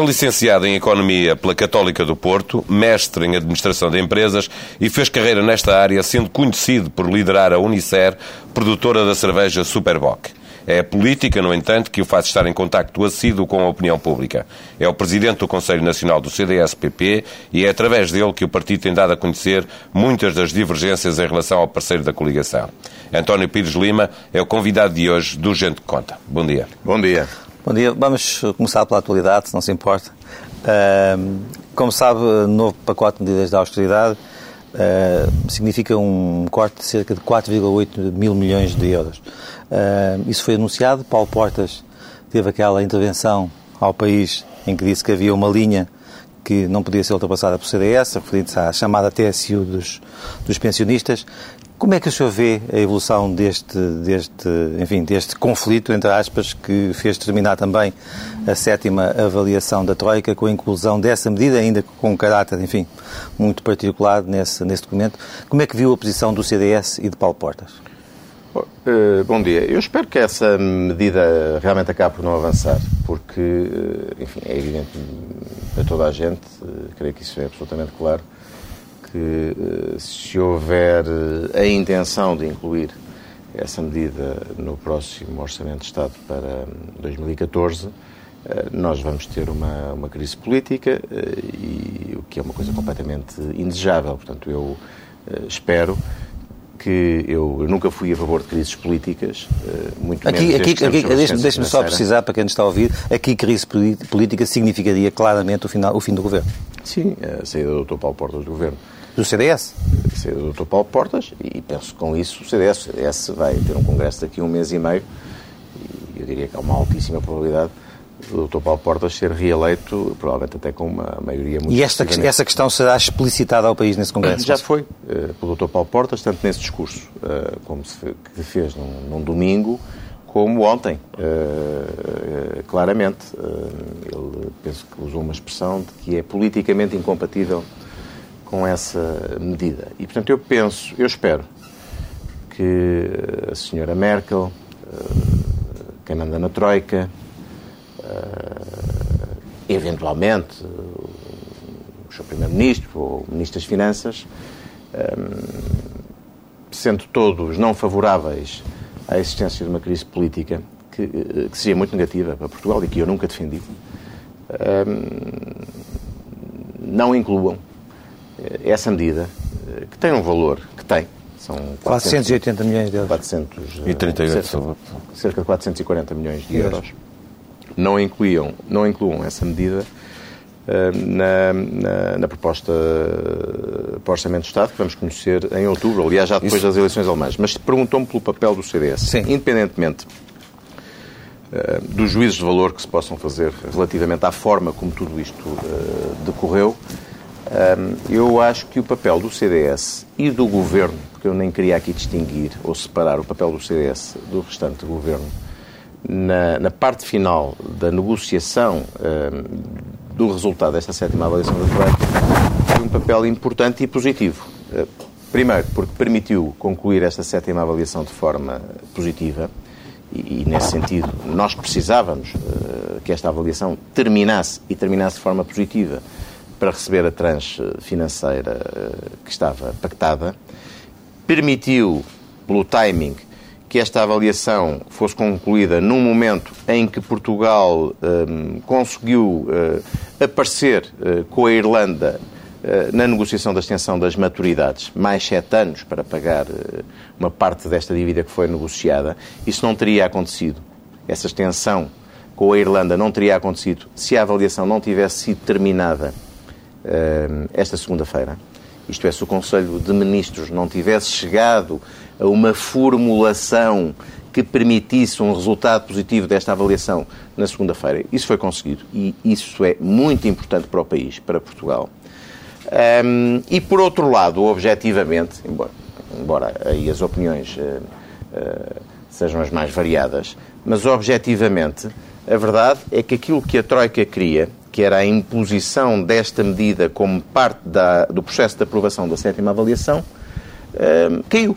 É licenciado em Economia pela Católica do Porto, mestre em Administração de Empresas e fez carreira nesta área, sendo conhecido por liderar a Unicer, produtora da cerveja Superboc. É a política, no entanto, que o faz estar em contacto assíduo com a opinião pública. É o presidente do Conselho Nacional do CDS-PP e é através dele que o partido tem dado a conhecer muitas das divergências em relação ao parceiro da coligação. António Pires Lima é o convidado de hoje do Gente que Conta. Bom dia. Bom dia. Bom dia. Vamos começar pela atualidade, se não se importa. como sabe, novo pacote de medidas de austeridade significa um corte de cerca de 4,8 mil milhões de euros. isso foi anunciado. Paulo Portas teve aquela intervenção ao país em que disse que havia uma linha que não podia ser ultrapassada por CDS, referindo-se à chamada TSU dos, dos pensionistas. Como é que o senhor vê a evolução deste, deste, enfim, deste conflito, entre aspas, que fez terminar também a sétima avaliação da Troika com a inclusão dessa medida, ainda com um caráter, enfim, muito particular nesse, nesse documento? Como é que viu a posição do CDS e de Paulo Portas? Eh, bom dia. Eu espero que essa medida realmente acabe por não avançar, porque, eh, enfim, é evidente para toda a gente, eh, creio que isso é absolutamente claro, que eh, se houver eh, a intenção de incluir essa medida no próximo Orçamento de Estado para 2014, hum, eh, nós vamos ter uma, uma crise política e o que é uma coisa completamente indesejável. Portanto, eu espero que eu, nunca fui a favor de crises políticas, muito aqui, menos aqui, aqui Deixe-me deixe só precisar, para quem nos está a ouvir, aqui crise política significaria claramente o, final, o fim do governo. Sim, a saída do Dr. Paulo Portas do governo. Do CDS? Do Dr. Paulo Portas, e penso que com isso o CDS, o CDS vai ter um congresso daqui a um mês e meio, e eu diria que há uma altíssima probabilidade do Dr. Paulo Portas ser reeleito, provavelmente até com uma maioria muito E esta, essa questão será explicitada ao país nesse Congresso? Já foi, uh, pelo Dr. Paulo Portas, tanto nesse discurso, uh, como se que fez num, num domingo, como ontem, uh, claramente. ele penso que usou uma expressão de que é politicamente incompatível com essa medida. E, portanto, eu penso, eu espero que a senhora Merkel, eh, quem manda na Troika, eh, eventualmente o seu Primeiro-Ministro ou o Ministro das Finanças, eh, sendo todos não favoráveis à existência de uma crise política que, que seria muito negativa para Portugal e que eu nunca defendi, não incluam essa medida, eh, que tem um valor, que tem, são 480 milhões de euros. 438, cerca, cerca de 440 milhões de euros. Não, incluíam, não incluam essa medida uh, na, na, na, proposta para o Orçamento do Estado, que vamos conhecer em outubro, aliás, já depois Isso. das eleições alemãs. Mas perguntou-me pelo papel do CDS. Sim. Independentemente uh, dos juízos de valor que se possam fazer relativamente à forma como tudo isto uh, decorreu, eu acho que o papel do CDS e do Governo, porque eu nem queria aqui distinguir ou separar o papel do CDS do restante do Governo, na, na parte final da negociação do resultado desta sétima avaliação da Troika, foi um papel importante e positivo. Ah, primeiro, porque permitiu concluir esta sétima avaliação de forma positiva, e, e nesse sentido nós precisávamos uh, que esta avaliação terminasse e terminasse de forma positiva para receber a tranche financeira eh, que estava pactada, permitiu, pelo timing, que esta avaliação fosse concluída num momento em que Portugal um, ehm, conseguiu uh, aparecer uh, com a Irlanda uh, na negociação da extensão das maturidades, mais sete anos para pagar uma parte desta dívida que foi negociada. Isso não teria acontecido. Essa extensão com a Irlanda não teria acontecido se a avaliação não tivesse sido terminada esta segunda-feira. isto é, se o Conselho de Ministros não tivesse chegado a uma formulação que permitisse um resultado positivo desta avaliação na segunda-feira. Isso foi conseguido e isso é muito importante para o país, para Portugal. Um, e por outro lado, objetivamente, embora, embora aí as opiniões uh, uh, sejam as mais variadas, mas objetivamente a verdade é que aquilo que a Troika queria, que era a imposição desta medida como parte da, do processo de aprovação da sétima avaliação, um, caiu.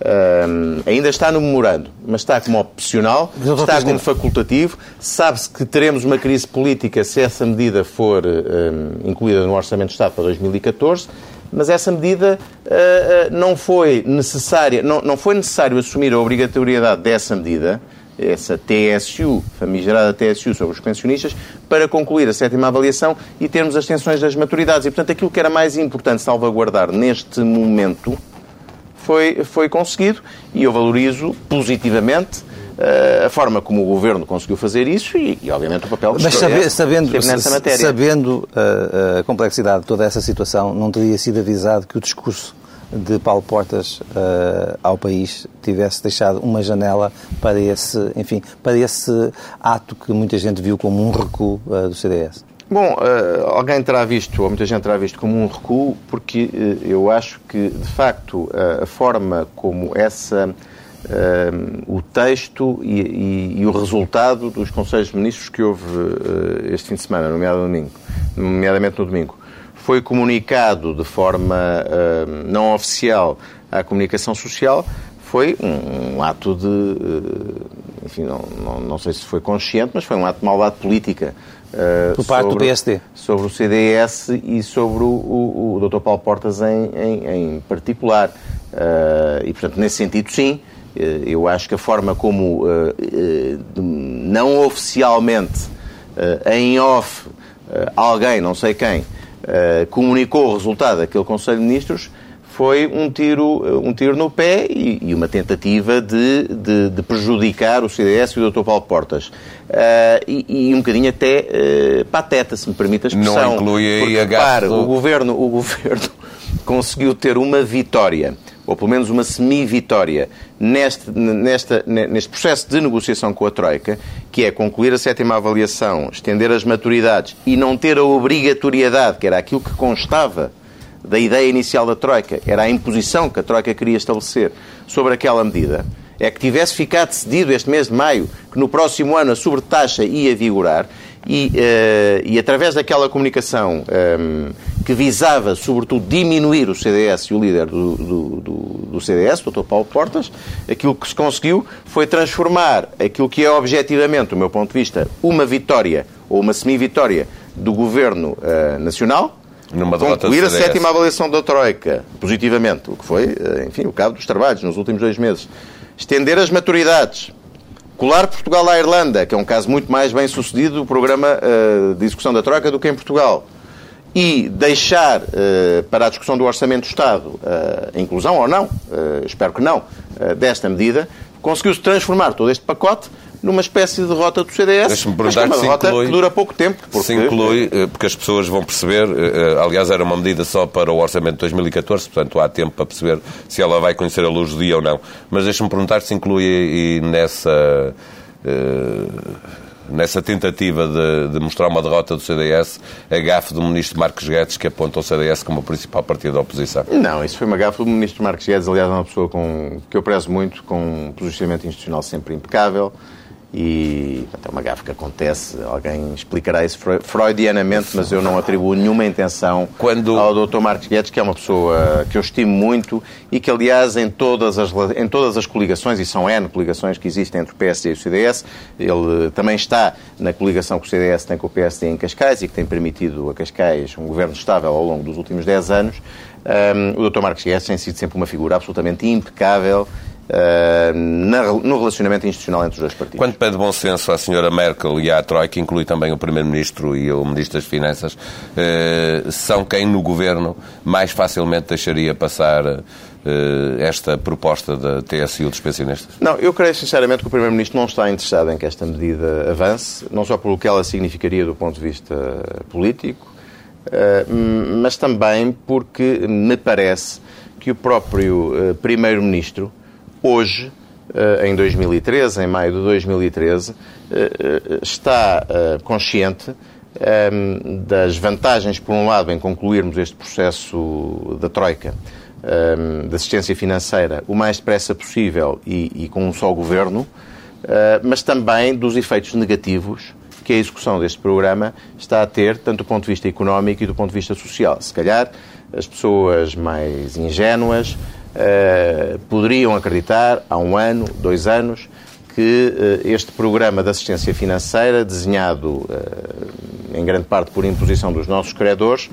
Um, ainda está no memorando, mas está como opcional, está como facultativo. Sabe-se que teremos uma crise política se essa medida for um, incluída no Orçamento de Estado para 2014, mas essa medida uh, não foi necessária, não, não foi necessário assumir a obrigatoriedade dessa medida, essa TSU, famigerada TSU sobre os pensionistas, para concluir a sétima avaliação e termos as tensões das maturidades. E, portanto, aquilo que era mais importante salvaguardar neste momento foi, foi conseguido e eu valorizo positivamente uh, a forma como o Governo conseguiu fazer isso e, e obviamente, o papel que Mas sabe, sabendo, nessa matéria. Sabendo a, eh, a complexidade de toda essa situação, não teria sido avisado que o discurso de Paulo Portas uh, ao país tivesse deixado uma janela para esse, enfim, para esse ato que muita gente viu como um recuo uh, do CDS? Bom, uh, alguém terá visto, ou muita gente terá visto como um recuo, porque uh, eu acho que, de facto, uh, a forma como essa, o texto e, e, e, o resultado dos Conselhos de Ministros que houve este fim de semana, nomeadamente, nomeadamente no domingo, foi comunicado de forma não oficial à comunicação social, foi um, um ato de. Enfim, não, não, não sei se foi consciente, mas foi um ato de maldade política Uh, Por parte sobre, do PSD. Sobre o CDS e sobre o, o, o Dr. Paulo Portas em, em, em particular. Uh, e, portanto, nesse sentido, sim. Uh, eu acho que a forma como, não oficialmente, em off, alguém, não sei quem, comunicou o resultado daquele Conselho de Ministros foi um tiro, um tiro no pé e, e uma tentativa de, de, de, prejudicar o CDS e o Dr. Paulo Portas. Uh, e, e, um bocadinho até uh, pateta, se me permite a expressão. Não inclui aí a repare, o governo, o governo conseguiu ter uma vitória ou pelo menos uma semi-vitória neste, neste, processo de negociação com a Troika, que é concluir a sétima avaliação, estender as maturidades e não ter a obrigatoriedade, que era aquilo que constava da ideia inicial da Troika, era a imposição que a Troika queria estabelecer sobre aquela medida, é que tivesse ficado decidido este mês de maio que no próximo ano a sobretaxa ia vigorar e, uh, e através daquela comunicação um, ehm, que visava, sobretudo, diminuir o CDS e o líder do, do, do, do CDS, o Dr. Paulo Portas, aquilo que se conseguiu foi transformar aquilo que é objetivamente, do meu ponto de vista, uma vitória ou uma semi-vitória do Governo uh, Nacional, numa concluir a sétima avaliação da Troika, positivamente, o que foi, eh, enfim, o cabo dos trabalhos nos últimos dois meses. Estender as maturidades. Colar Portugal à Irlanda, que é um caso muito mais bem sucedido, o programa uh, de execução da Troika, do que em Portugal. E deixar uh, para a discussão do Orçamento do Estado uh, a inclusão ou não, espero que não, desta medida, conseguiu-se transformar todo este pacote numa espécie de derrota do CDS. Deixa-me perguntar é uma derrota inclui, que dura pouco tempo. Porque... Se inclui, eh, porque as pessoas vão perceber, eh, eh, aliás, era uma medida só para o orçamento de 2014, portanto há tempo para perceber se ela vai conhecer a luz do dia ou não. Mas deixa-me perguntar se inclui nessa nessa tentativa de, de, mostrar uma derrota do CDS, a gafe do ministro Marcos Guedes, que aponta o CDS como o principal partido da oposição? Não, isso foi uma gafe do ministro Marcos Guedes, aliás, é uma pessoa com, que eu prezo muito, com um posicionamento institucional sempre impecável e é uma gafe que acontece, alguém explicará isso freudianamente, mas eu não atribuo nenhuma intenção Quando... ao Dr. Marcos Guedes, que é uma pessoa que eu estimo muito e que, aliás, em todas as, em todas as coligações, e são N coligações que existem entre o PSD e o CDS, ele também está na coligação que o CDS tem com o PSD em Cascais e que tem permitido a Cascais um governo estável ao longo dos últimos 10 anos. Um, o Dr. Marcos Guedes tem sido sempre uma figura absolutamente impecável no relacionamento institucional entre os dois partidos. Quando pede bom senso à senhora Merkel e à Troika, inclui também o Primeiro-Ministro e o Ministro das Finanças, uh, são quem no Governo mais facilmente deixaria passar uh, esta proposta da TSU dos pensionistas? Não, eu creio sinceramente que o Primeiro-Ministro não está interessado em que esta medida avance, não só pelo que ela significaria do ponto de vista político, mas também porque me parece que o próprio Primeiro-Ministro, hoje, em 2013, em maio de 2013, está consciente das vantagens, por um lado, em concluirmos este processo da Troika, de assistência financeira, o mais depressa possível e, e com um só governo, mas também dos efeitos negativos que a execução deste programa está a ter, tanto do ponto de vista económico e do ponto de vista social. Se calhar as pessoas mais ingênuas uh, poderiam acreditar, há um ano, dois anos, que uh, este programa de assistência financeira, desenhado uh, em grande parte por imposição dos nossos credores,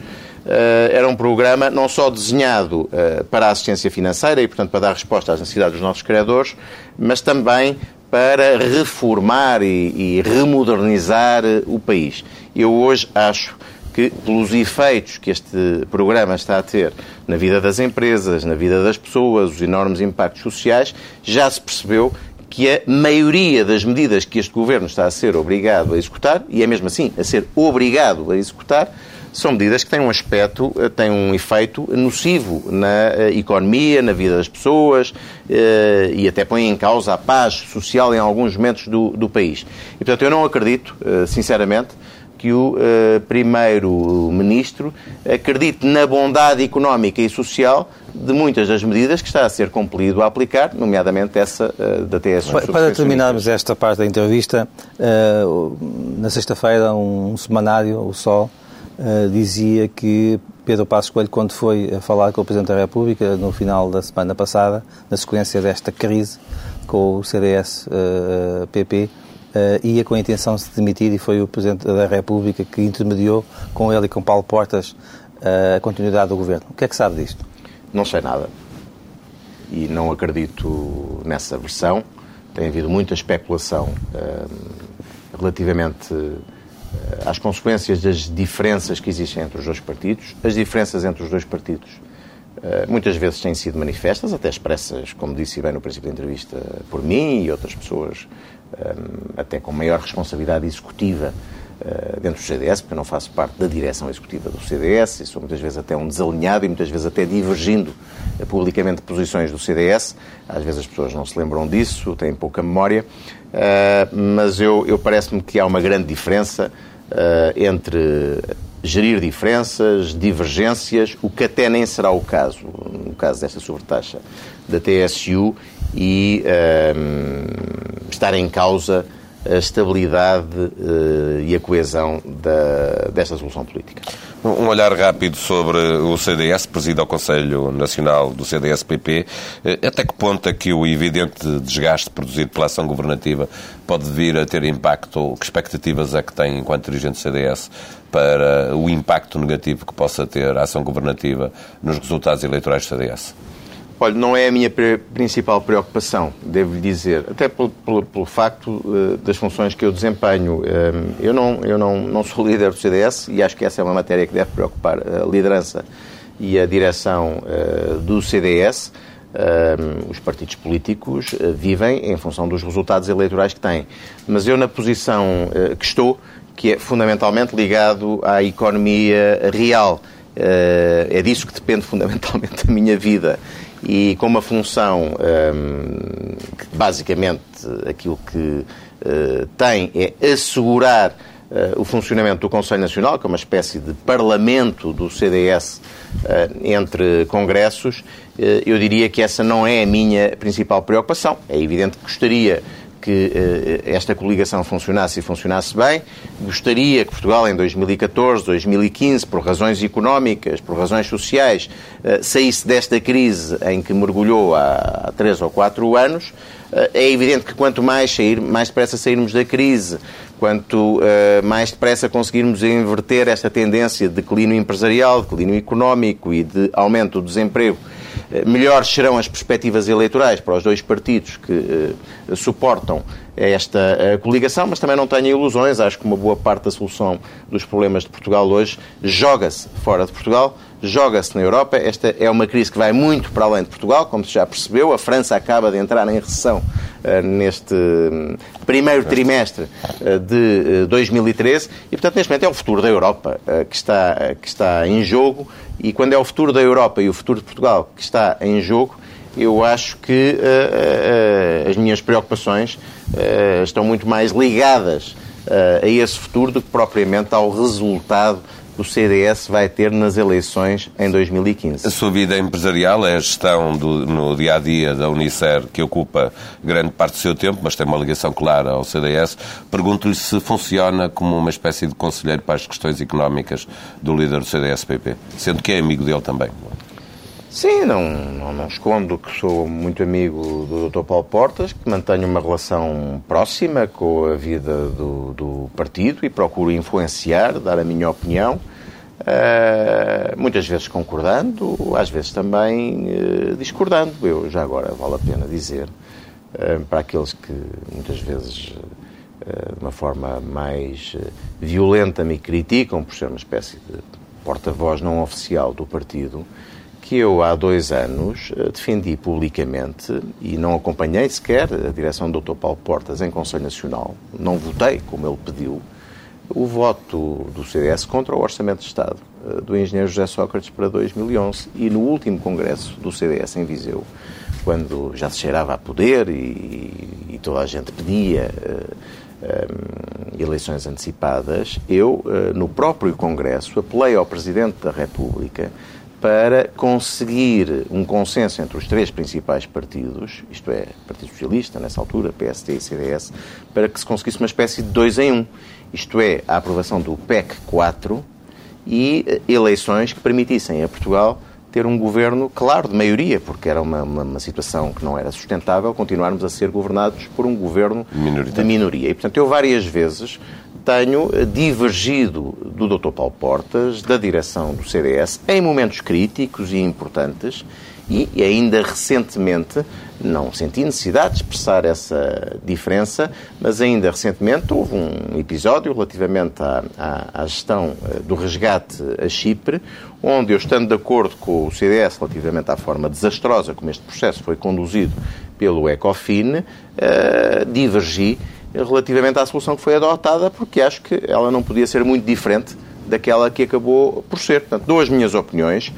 era um programa não só desenhado para a assistência financeira e, portanto, para dar resposta às necessidades dos nossos credores, mas também para reformar e, e remodernizar o país. Eu hoje acho que, pelos efeitos que este programa está a ter na vida das empresas, na vida das pessoas, os enormes impactos sociais, já se percebeu que a maioria das medidas que este governo está a ser obrigado a executar, e é mesmo assim, a ser obrigado a executar, são medidas que têm um aspecto, eh, têm um efeito nocivo na eh, economia, na vida das pessoas eh, e até põem em causa a paz social em alguns momentos do, do país. E, portanto, eu não acredito, sinceramente, que o Primeiro-Ministro acredite na bondade económica e social de muitas das medidas que está a ser cumprido a aplicar, nomeadamente essa da TSU. Para, para terminarmos esta parte da entrevista, na sexta-feira, um semanário, o Sol, uh, dizia que Pedro Passos Coelho, quando foi a falar com o Presidente da República no final da semana passada, na sequência desta crise com o CDS-PP, uh, uh, ia com a intenção de se demitir e foi o Presidente da República que intermediou com ele e com Paulo Portas a continuidade do governo. O que é que sabe disto? Não sei nada. E não acredito nessa versão. Tem havido muita especulação relativamente eh, às consequências das diferenças que existem entre os dois partidos. As diferenças entre os dois partidos eh, muitas vezes têm sido manifestas, até expressas, como disse bem no princípio da entrevista, por mim e outras pessoas, eh, até com maior responsabilidade executiva dentro do CDS, porque eu não faço parte da direção executiva do CDS e sou muitas vezes até um desalinhado e muitas vezes até divergindo publicamente de posições do CDS. Às vezes as pessoas não se lembram disso, têm pouca memória, mas eu, eu parece-me que há uma grande diferença entre gerir diferenças, divergências, o que até nem será o caso, no caso desta sobretaxa da TSU, e uh, estar em causa a estabilidade uh, e a coesão da, desta solução política. Um olhar rápido sobre o CDS, preside ao Conselho Nacional do CDS-PP. Eh, até que ponto é que o evidente desgaste produzido pela ação governativa pode vir a ter impacto, que expectativas é que tem enquanto dirigente do CDS para o impacto negativo que possa ter a ação governativa nos resultados eleitorais do CDS? Olha, não é a minha principal preocupação, devo-lhe dizer, até pelo, pelo, pelo facto uh, das funções que eu desempenho. Uh, eu não, eu não, não sou líder do CDS e acho que essa é uma matéria que deve preocupar a liderança e a direção uh, do CDS. os partidos políticos vivem em função dos resultados eleitorais que têm. Mas eu, na posição que estou, que é fundamentalmente ligado à economia real, é disso que depende fundamentalmente a minha vida e com uma função um, que basicamente aquilo que uh, tem é assegurar uh, o funcionamento do Conselho Nacional, que é uma espécie de parlamento do CDS uh, entre congressos, eu diria que essa não é a minha principal preocupação. É evidente que gostaria que uh, esta coligação funcionasse e funcionasse bem. Gostaria que Portugal, em 2014, 2015, por razões económicas, por razões sociais, uh, saísse desta crise em que mergulhou há, três ou quatro anos. Uh, é evidente que quanto mais, sair, mais depressa sairmos da crise, quanto mais depressa conseguirmos inverter esta tendência de declínio empresarial, declínio económico e de aumento do desemprego, melhores serão as perspectivas eleitorais para os dois partidos que uh, suportam esta uh, coligação, mas também não tenho ilusões. Acho que uma boa parte da solução dos problemas de Portugal hoje joga-se fora de Portugal, joga-se na Europa. Esta é uma crise que vai muito para além de Portugal, como se já percebeu. A França acaba de entrar em recessão neste hum, primeiro trimestre de 2013 e, portanto, neste momento é o futuro da Europa que está, que está em jogo e quando é o futuro da Europa e o futuro de Portugal que está em jogo, eu acho que uh, uh, as minhas preocupações uh, estão muito mais ligadas a esse futuro do que propriamente ao resultado o CDS vai ter nas eleições em 2015. A sua vida empresarial é a gestão do, no dia a dia da Unicer, que ocupa grande parte do seu tempo, mas tem uma ligação clara ao CDS. Pergunto-lhe se funciona como uma espécie de conselheiro para as questões económicas do líder do CDS-PP, sendo que é amigo dele também. Sim, não, não, não, escondo que sou muito amigo do Dr. Paulo Portas, que mantenho uma relação próxima com a vida do, do partido e procuro influenciar, dar a minha opinião, uh, muitas vezes concordando, às vezes também uh, discordando. Eu já agora vale a pena dizer, uh, para aqueles que muitas vezes de uma forma mais violenta me criticam por ser uma espécie de porta-voz não oficial do partido, que eu há dois anos eh, defendi publicamente e não acompanhei sequer a direção do Dr. Paulo Portas em Conselho Nacional, não votei como ele pediu, o voto do CDS contra o Orçamento de Estado eh, do engenheiro José Sócrates para 2011 e no último congresso do CDS em Viseu, quando já se cheirava a poder e, e toda a gente pedia uh, um, eleições antecipadas, eu, uh, no próprio congresso, apelei ao Presidente da República para conseguir um consenso entre os três principais partidos, isto é, Partido Socialista, nessa altura, PSD e CDS, para que se conseguisse uma espécie de dois em um, isto é, a aprovação do PEC 4 e eh, eleições que permitissem a Portugal ter um governo, claro, de maioria, porque era uma, uma, uma, situação que não era sustentável, continuarmos a ser governados por um governo de minoria. E, portanto, eu várias vezes tenho divergido do Dr. Paulo Portas, da direção do CDS, em momentos críticos e importantes, e ainda recentemente, não senti necessidade de expressar essa diferença, mas ainda recentemente houve um episódio relativamente à, à, à gestão eh, do resgate a Chipre, onde eu, estando de acordo com o CDS relativamente à forma desastrosa como este processo foi conduzido pelo ECOFIN, uh, divergi relativamente à solução que foi adotada, porque acho que ela não podia ser muito diferente daquela que acabou por ser. Portanto, dou as minhas opiniões,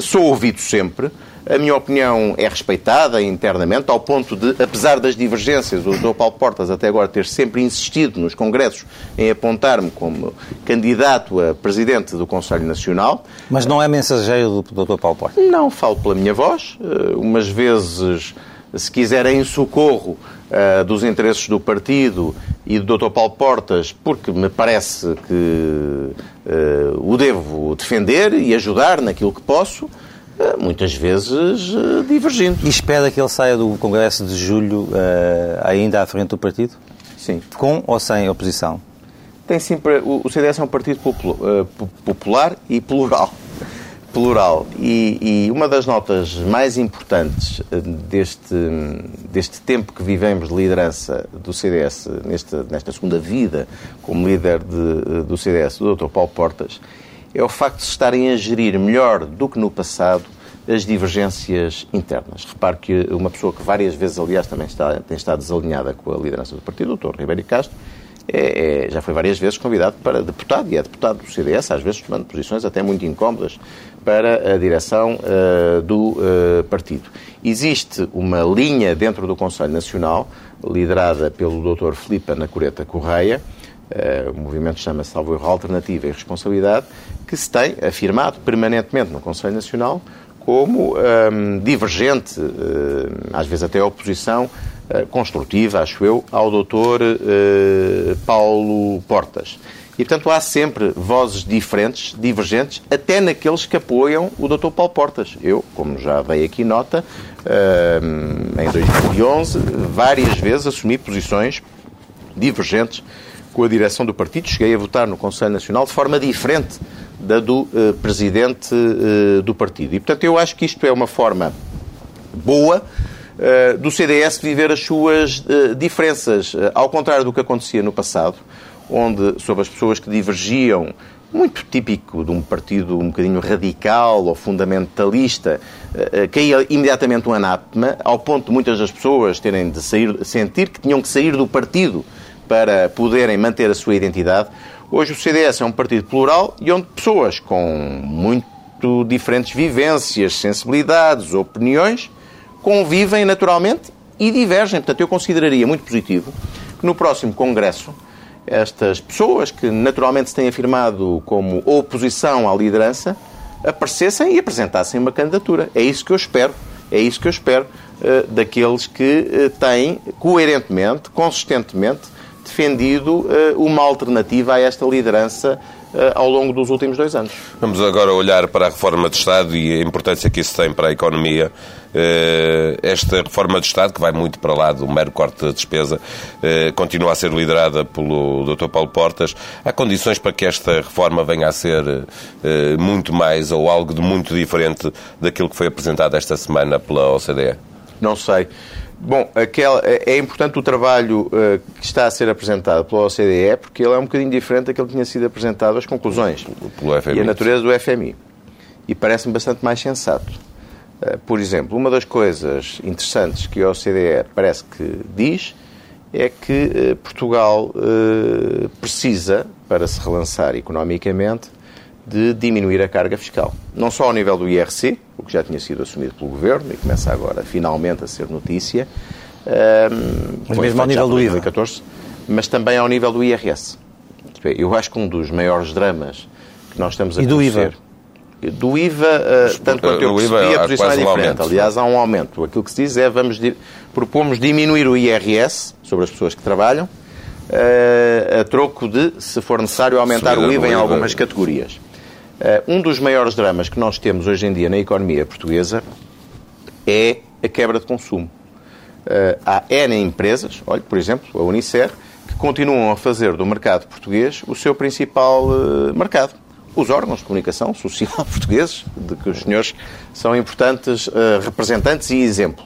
sou ouvido sempre, a minha opinião é respeitada internamente, ao ponto de, apesar das divergências, o Dr. Paulo Portas até agora ter sempre insistido nos congressos em apontar-me como candidato a presidente do Conselho Nacional. Mas não é mensageiro do Dr. Paulo Portas? Não, falo pela minha voz. Eh, umas vezes, se quiserem socorro, uh, dos interesses do partido e do Dr. Paulo Portas, porque me parece que uh, o devo defender e ajudar naquilo que posso, uh, muitas vezes divergindo. E espera que ele saia do Congresso de Julho ainda à frente do partido? Sim. Com ou sem oposição? Tem sempre, o CDS é um partido popular e plural plural. E, e, uma das notas mais importantes eh, deste, deste tempo que vivemos de liderança do CDS, nesta, nesta segunda vida como líder de, eh, do CDS, do Dr. Paulo Portas, é o facto de se estarem a gerir melhor do que no passado as divergências internas. Repare que uma pessoa que várias vezes, aliás, também está, tem estado desalinhada com a liderança do partido, o Dr. Ribeiro Castro, é, é, já foi várias vezes convidado para deputado e é deputado do CDS, às vezes tomando posições até muito incómodas para a direção uh, do uh, partido. Existe uma linha dentro do Conselho Nacional, liderada pelo Dr. Filipe Anacoreta Correia, uh, o movimento chama-se Salvo Alternativa e Responsabilidade, que se tem afirmado permanentemente no Conselho Nacional como um, divergente, às vezes até oposição, construtiva, acho eu, ao Dr. Paulo Portas. E, portanto, há sempre vozes diferentes, divergentes, até naqueles que apoiam o Dr. Paulo Portas. Eu, como já dei aqui nota, em 2011, várias vezes assumi posições divergentes com a direção do partido. Cheguei a votar no Conselho Nacional de forma diferente da do presidente do partido. E, portanto, eu acho que isto é uma forma boa do CDS viver as suas diferenças. ao contrário do que acontecia no passado, onde, sobre as pessoas que divergiam muito típico de um partido um bocadinho radical ou fundamentalista, caía imediatamente um anátema, ao ponto de muitas das pessoas terem de sair, sentir que tinham que sair do partido para poderem manter a sua identidade. Hoje o CDS é um partido plural e onde pessoas com muito diferentes vivências, sensibilidades, opiniões, convivem naturalmente e divergem. Portanto, eu consideraria muito positivo que no próximo Congresso estas pessoas que naturalmente se têm afirmado como oposição à liderança aparecessem e apresentassem uma candidatura. É isso que eu espero. É isso que eu espero uh, daqueles que uh, têm coerentemente, consistentemente, defendido uh, uma alternativa a esta liderança ao longo dos últimos dois anos. Vamos agora olhar para a reforma de Estado e a importância que isso tem para a economia esta reforma de Estado, que vai muito para lá do mero corte da despesa, eh, continua a ser liderada pelo Dr. Paulo Portas. Há condições para que esta reforma venha a ser eh, muito mais ou algo de muito diferente daquilo que foi apresentado esta semana pela OCDE? Não sei. Bom, aquela, é importante o trabalho uh, que está a ser apresentado pela OCDE, porque ele é um bocadinho diferente daquele que tinha sido apresentado, as conclusões pelo FMI. e a natureza do FMI. E parece-me bastante mais sensato. Eh, por exemplo, uma das coisas interessantes que a OCDE parece que diz é que eh, Portugal eh, precisa, para se relançar economicamente, de diminuir a carga fiscal. Não só ao nível do IRC, o que já tinha sido assumido pelo Governo e começa agora finalmente a ser notícia, mas mesmo ao nível do IVA. 2014, mas também ao nível do IRS. Eu acho que um dos maiores dramas que nós estamos a e do IVA? Do IVA, uh, tanto quanto eu percebi, a posição é diferente. Aliás, há um aumento. Aquilo que se diz é vamos propomos diminuir o IRS sobre as pessoas que trabalham, uh, a troco de, se for necessário, aumentar Subida o IVA em algumas categorias. Um dos maiores dramas que nós temos hoje em dia na economia portuguesa é a quebra de consumo. há N empresas, olha, por exemplo, a Unicer, que continuam a fazer do mercado português o seu principal mercado os órgãos de comunicação social portugueses, de que os senhores são importantes uh, representantes e exemplo.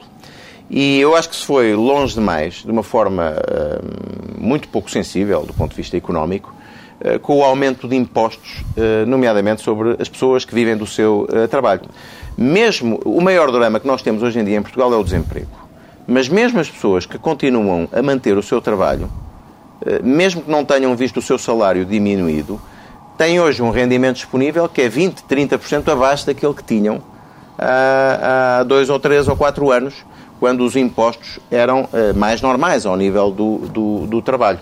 E eu acho que se foi longe demais, de uma forma uh, muito pouco sensível do ponto de vista económico, uh, com o aumento de impostos, nomeadamente sobre as pessoas que vivem do seu trabalho. Mesmo o maior drama que nós temos hoje em dia em Portugal é o desemprego. Mas mesmo as pessoas que continuam a manter o seu trabalho, mesmo que não tenham visto o seu salário diminuído, têm hoje um rendimento disponível que é 20%, 30% abaixo daquele que tinham há, há dois ou três ou quatro anos, quando os impostos eram eh, mais normais ao nível do, do, do trabalho.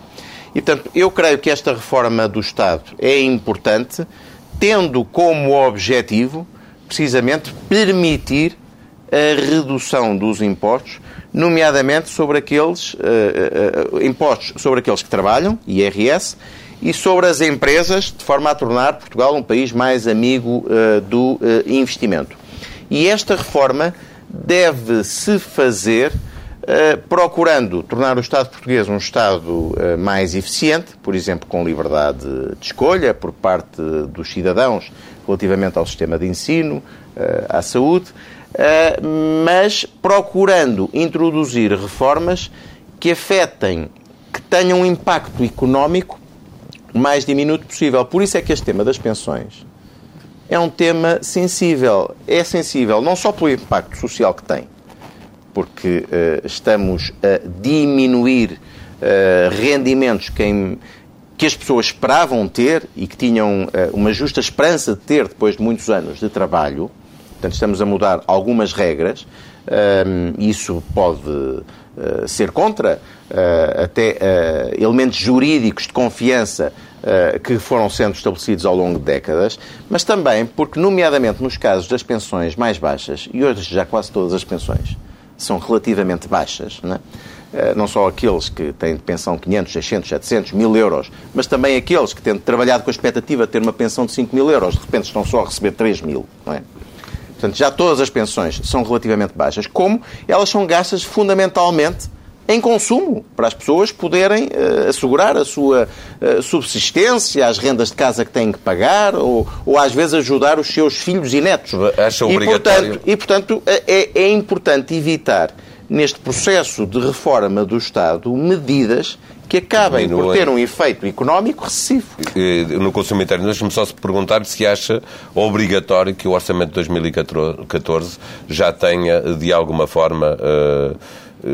E, portanto, eu creio que esta reforma do Estado é importante, tendo como objetivo, precisamente, permitir a redução dos impostos, nomeadamente sobre aqueles uh, uh, impostos sobre aqueles que trabalham, IRS, e sobre as empresas, de forma a tornar Portugal um país mais amigo uh, do uh, investimento. E esta reforma deve-se fazer uh, procurando tornar o Estado português um Estado mais eficiente, por exemplo, com liberdade de escolha por parte dos cidadãos relativamente ao sistema de ensino, à saúde, mas procurando introduzir reformas que afetem, que tenham um impacto económico mais diminuto possível. Por isso é que este tema das pensões é um tema sensível. É sensível não só pelo impacto social que tem, porque uh, estamos a diminuir uh, rendimentos que, em, que, as pessoas esperavam ter e que tinham uh, uma justa esperança de ter depois de muitos anos de trabalho. Portanto, estamos a mudar algumas regras. isso pode ser contra até elementos jurídicos de confiança eh, que foram sendo estabelecidos ao longo de décadas, mas também porque, nomeadamente nos casos das pensões mais baixas, e hoje já quase todas as pensões são relativamente baixas, não, é? não só aqueles que têm de pensão 500, 600, 700, 1000 euros, mas também aqueles que têm trabalhado com a expectativa de ter uma pensão de 5 mil euros, de repente estão só a receber 3 mil. Não é? Portanto, já todas as pensões são relativamente baixas. Como elas são gastas fundamentalmente em consumo, para as pessoas poderem uh, assegurar a sua uh, subsistência, as rendas de casa que têm que pagar, ou, ou às vezes ajudar os seus filhos e netos. Acha obrigatório? E, portanto, e, portanto é, é importante evitar neste processo de reforma do Estado, medidas que acabem por ter um efeito económico recessivo. No consumo interno, deixe-me só se perguntar se acha obrigatório que o orçamento de 2014 já tenha, de alguma forma, uh,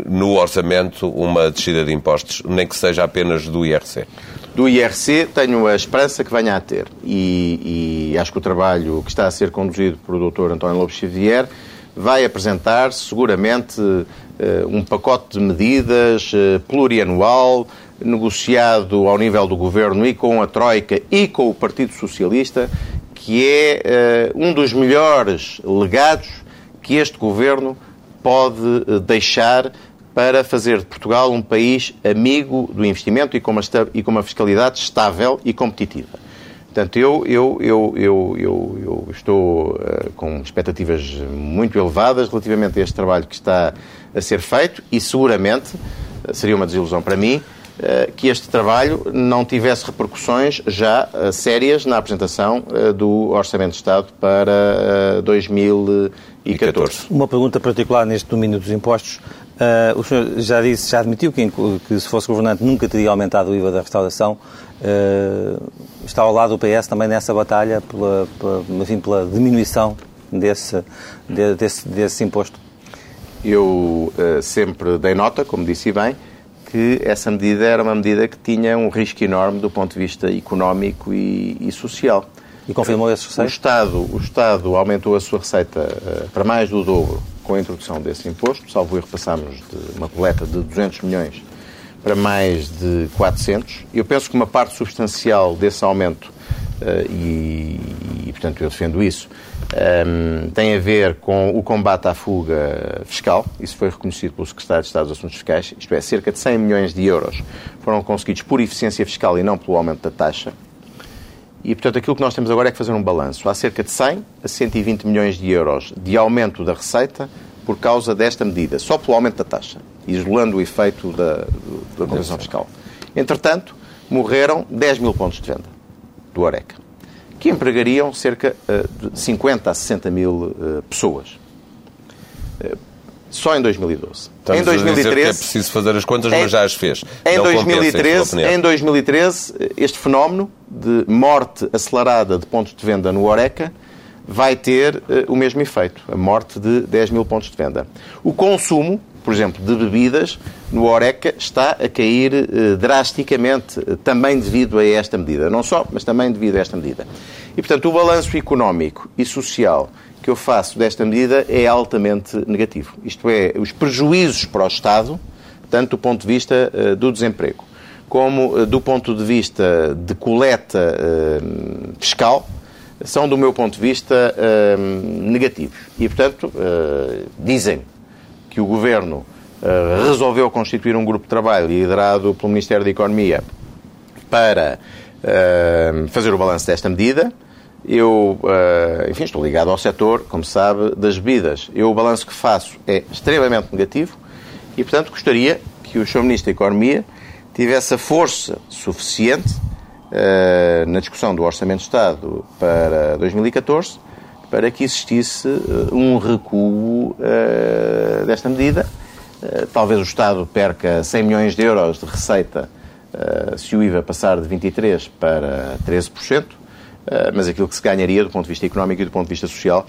no orçamento uma descida de impostos, nem que seja apenas do IRC. Do IRC tenho a esperança que venha a ter e, e acho que o trabalho que está a ser conduzido pelo Dr. António Lopes Xavier vai apresentar seguramente eh, um pacote de medidas eh, plurianual, negociado ao nível do Governo e com a Troika e com o Partido Socialista, que é eh, um dos melhores legados que este Governo pode deixar para fazer de Portugal um país amigo do investimento e com uma, fiscalidade estável e competitiva. Portanto, eu, eu, eu, eu, eu, eu estou uh, com expectativas muito elevadas relativamente a este trabalho que está a ser feito e seguramente uh, seria uma desilusão para mim que este trabalho não tivesse repercussões já sérias na apresentação do Orçamento de Estado para 2014. Uma pergunta particular neste domínio dos impostos. Uh, o senhor já disse, já admitiu que, que, se fosse governante nunca teria aumentado o IVA da restauração. Uh, está ao lado do PS também nessa batalha pela, pela, enfim, pela diminuição desse, de, desse, desse imposto? Eu uh, sempre dei nota, como disse bem, que essa medida era uma medida que tinha um risco enorme do ponto de vista económico e, e social. E confirmou esse receio? O Estado, o Estado aumentou a sua receita para mais do dobro com a introdução desse imposto. Salvo erro, passámos de uma coleta de 200 milhões para mais de 400. Eu penso que uma parte substancial desse aumento, uh, e, e, portanto eu defendo isso, um, ehm, tem a ver com o combate à fuga fiscal. Isso foi reconhecido pelo Secretário de Estado dos Assuntos Fiscais. Isto é, cerca de 100 milhões de euros foram conseguidos por eficiência fiscal e não pelo aumento da taxa. E, portanto, aquilo que nós temos agora é que fazer um balanço. Há cerca de 100 a 120 milhões de euros de aumento da receita por causa desta medida, só pelo aumento da taxa, isolando o efeito da, da fiscal. Entretanto, morreram 10 mil pontos de venda do Oreca, que empregariam cerca eh, de 50 a 60 mil eh, pessoas. Só em 2012. Estamos em 2013 é preciso fazer as contas, mas já as fez. Em 2013, em 2013, este fenómeno de morte acelerada de pontos de venda no Oreca vai ter uh, o mesmo efeito, a morte de 10 mil pontos de venda. O consumo, por exemplo, de bebidas no Oreca está a cair uh, drasticamente, uh, também devido a esta medida. Não só, mas também devido a esta medida. E, portanto, o balanço económico e social que eu faço desta medida é altamente negativo. Isto é, os prejuízos para o Estado, tanto do ponto de vista uh, do desemprego, como uh, do ponto de vista de coleta uh, fiscal, são, do meu ponto de vista, negativos. E, portanto, dizem que o Governo resolveu constituir um grupo de trabalho liderado pelo Ministério da Economia para fazer o balanço desta medida eu, uh, enfim, estou ligado ao setor, como sabe, das bebidas. Eu, o balanço que faço é extremamente negativo e, portanto, gostaria que o Sr. Ministro da Economia tivesse a força suficiente uh, na discussão do Orçamento de Estado para 2014 para que existisse uh, um recuo desta medida. talvez o Estado perca 100 milhões de euros de receita se o IVA passar de 23% para 13%. Eh, mas aquilo que se ganharia do ponto de vista económico e do ponto de vista social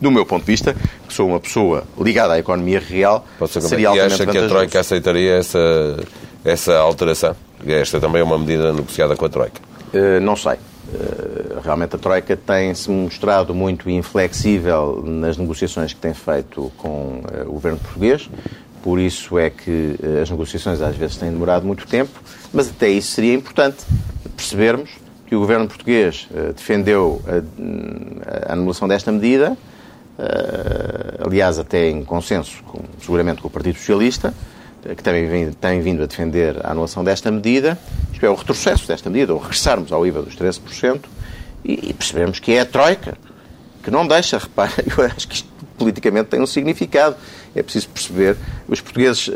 do meu ponto de vista, que sou uma pessoa ligada à economia real, seria altamente E acha que a Troika aceitaria essa, essa alteração? Esta também é uma medida negociada com a Troika. Uh, não sei. Uh, realmente a Troika tem-se mostrado muito inflexível nas negociações que tem feito com uh, o governo português. Por isso é que as negociações às vezes têm demorado muito tempo, mas até isso seria importante percebermos que o governo português uh, defendeu a, a, anulação desta medida, uh, aliás, até em consenso, com, seguramente, com o Partido Socialista, uh, que também vem, tem vindo a defender a anulação desta medida, isto é, o retrocesso desta medida, ou regressarmos ao IVA dos 13%, e, e percebemos que é a Troika que não deixa, repara, eu acho que isto politicamente tem um significado. É preciso perceber, os portugueses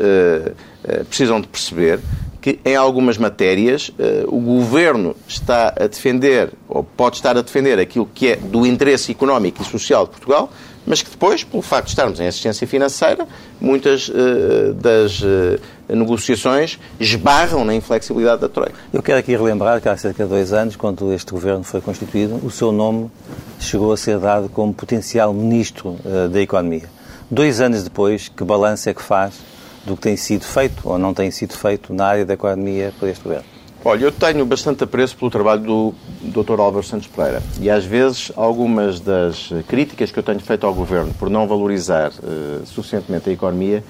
precisam de perceber que em algumas matérias eh, o governo está a defender, ou pode estar a defender aquilo que é do interesse económico e social de Portugal, mas que depois, pelo facto de estarmos em assistência financeira, muitas uh, das uh, negociações esbarram na inflexibilidade da Troika. Eu quero aqui relembrar que há cerca de dois anos, quando este governo foi constituído, o seu nome chegou a ser dado como potencial ministro uh, da Economia. Dois anos depois, que balanço é que faz do que tem sido feito ou não tem sido feito na área da economia por este governo? Olha, eu tenho bastante apreço pelo trabalho do Dr. Álvaro Santos Pereira e às vezes algumas das críticas que eu tenho feito ao Governo por não valorizar uh, suficientemente a economia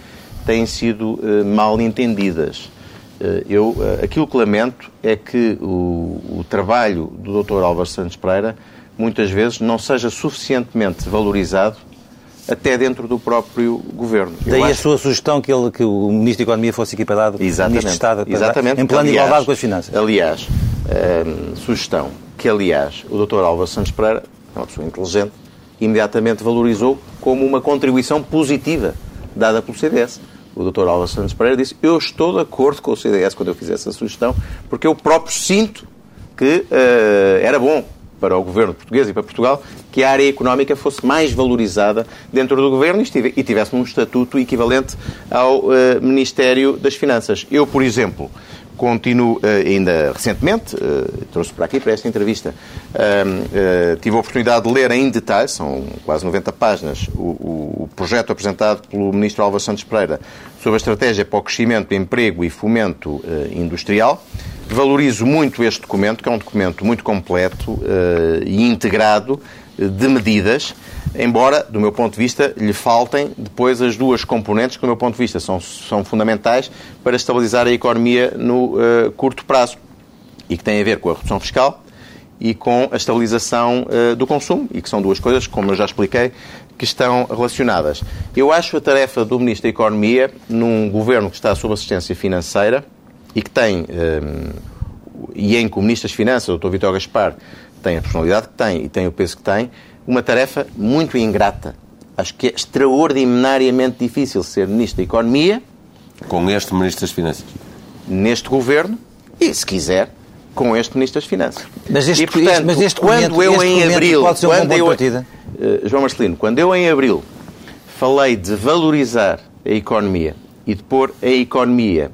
têm sido uh, mal entendidas. Uh, eu, aquilo que lamento é que o, o trabalho do Dr. Álvaro Santos Pereira muitas vezes não seja suficientemente valorizado até dentro do próprio governo. Daí acho... a sua sugestão que, ele, que o Ministro da Economia fosse equiparado Exatamente. Ministro de Estado Exatamente. em plano aliás, de igualdade com as finanças. Aliás, hum, sugestão que, aliás, o Dr. Álvaro Santos Pereira, é uma pessoa inteligente, imediatamente valorizou como uma contribuição positiva dada pelo CDS. O Dr. Álvaro Santos Pereira disse: Eu estou de acordo com o CDS quando eu fiz essa sugestão, porque eu próprio sinto que uh, era bom para o governo português e para Portugal que a área económica fosse mais valorizada dentro do governo e tivesse um estatuto equivalente ao uh, Ministério das Finanças. Eu, por exemplo, continuo, uh, ainda recentemente, uh, trouxe para aqui, para esta entrevista, tive a oportunidade de ler em detalhe, são quase 90 páginas, o, o, projeto apresentado pelo Ministro Álvaro Santos Pereira sobre a estratégia para o crescimento, emprego e fomento industrial. Valorizo muito este documento, que é um documento muito completo uh, e integrado uh, de medidas, embora, do meu ponto de vista, lhe faltem depois as duas componentes que, do meu ponto de vista, são, são fundamentais para estabilizar a economia no uh, curto prazo e que têm a ver com a redução fiscal e com a estabilização do consumo, e que são duas coisas, como eu já expliquei, que estão relacionadas. Eu acho a tarefa do Ministro da Economia, num governo que está sob assistência financeira, e que tem, um, e em que o Ministro das Finanças, o Dr. Vitor Gaspar, tem a personalidade que tem e tem o peso que tem, uma tarefa muito ingrata. Acho que é extraordinariamente difícil ser Ministro da Economia. Com este Ministro das Finanças. Neste governo e, se quiser, com este Ministro das Finanças. Mas este, e, portanto, mas este quando eu em abril. Pode ser um quando eu, partida. Uh, João Marcelino, quando eu em abril falei de valorizar a economia e de pôr a economia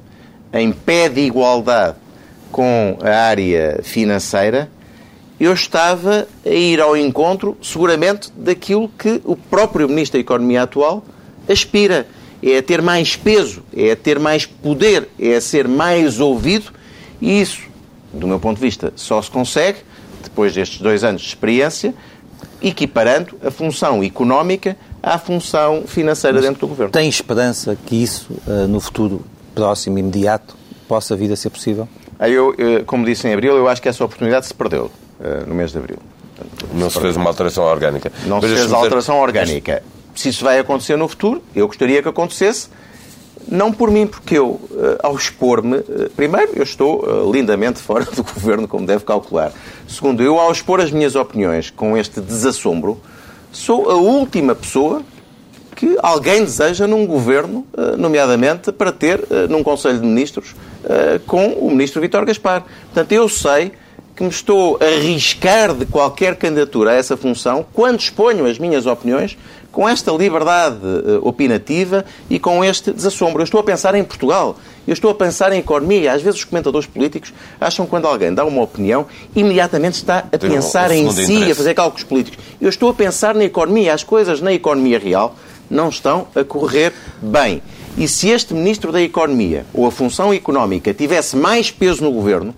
em pé de igualdade com a área financeira, eu estava a ir ao encontro, seguramente, daquilo que o próprio Ministro da Economia atual aspira. É a ter mais peso, é a ter mais poder, é a ser mais ouvido e isso, do meu ponto de vista, só se consegue, depois destes dois anos de experiência, equiparando a função económica à função financeira Mas dentro do governo. Tem esperança que isso, eh, no futuro próximo, imediato, possa vir a ser possível? Eu, eh, como disse em abril, eu acho que essa oportunidade se perdeu eh, no mês de abril. Não se fez uma alteração orgânica. Não Mas se fez a alteração orgânica. Se isso vai acontecer no futuro, eu gostaria que acontecesse, não por mim, porque eu, eh, ao expor-me, primeiro, eu estou lindamente fora do governo, como deve calcular. Segundo, eu, ao expor as minhas opiniões com este desassombro, sou a última pessoa que alguém deseja num governo, eh, nomeadamente para ter eh, num Conselho de Ministros eh, com o Ministro Vítor Gaspar. Portanto, eu sei que me estou a arriscar de qualquer candidatura a essa função quando exponho as minhas opiniões com esta liberdade opinativa e com este desassombro. Eu estou a pensar em Portugal, eu estou a pensar em economia. Às vezes os comentadores políticos acham que quando alguém dá uma opinião, imediatamente está a pensar em si, interesse. a fazer cálculos políticos. Eu estou a pensar na economia, as coisas na economia real não estão a correr bem. E se este Ministro da Economia ou a função económica tivesse mais peso no governo,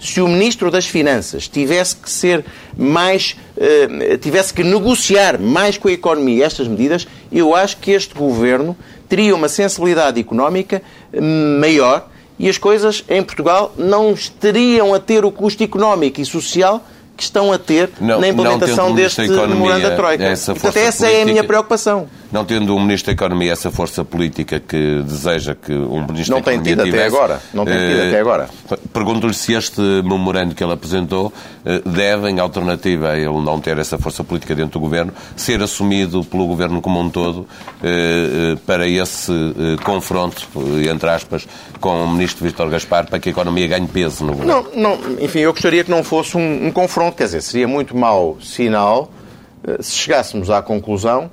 se o Ministro das Finanças tivesse que ser mais, uh, tivesse que negociar mais com a economia estas medidas, eu acho que este governo teria uma sensibilidade económica hum, maior e as coisas em Portugal não estariam a ter o custo económico e social que estão a ter não, na implementação deste memorando da Troika. Essa Portanto, essa política, é a minha preocupação. Não tendo um Ministro da Economia essa força política que deseja que um Ministro não da Economia tem tido até agora. Não tem tido eh, até agora. Pergunto-lhe se este memorando que ele apresentou eh, deve, em alternativa a ele não ter essa força política dentro do Governo, ser assumido pelo Governo como um todo eh, eh, para esse eh, confronto, eh, entre aspas, com o Ministro Vítor Gaspar para que a economia ganhe peso no Governo. Não, não, enfim, eu gostaria que não fosse um, um confronto, quer dizer, seria muito mau sinal eh, se chegássemos à conclusão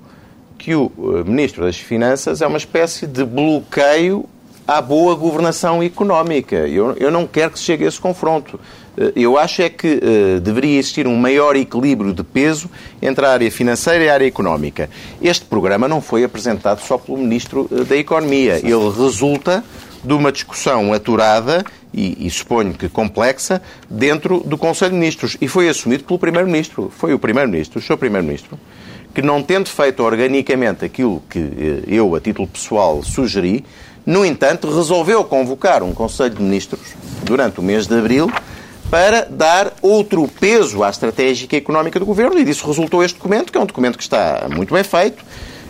que o eh, Ministro das Finanças é uma espécie de bloqueio à boa governação económica. Eu, eu não quero que se chegue a esse confronto. Eh, Eu acho é que eh, deveria existir um maior equilíbrio de peso entre a área financeira e a área económica. Este programa não foi apresentado só pelo Ministro da Economia. Ele resulta de uma discussão aturada e, e suponho que complexa dentro do Conselho de Ministros e foi assumido pelo Primeiro-Ministro. Foi o Primeiro-Ministro, o seu Primeiro-Ministro, que não tendo feito organicamente aquilo que eh, eu, a título pessoal, sugeri, no entanto, resolveu convocar um Conselho de Ministros durante o mês de abril para dar outro peso à estratégica económica do Governo e disso resultou este documento, que é um documento que está muito bem feito,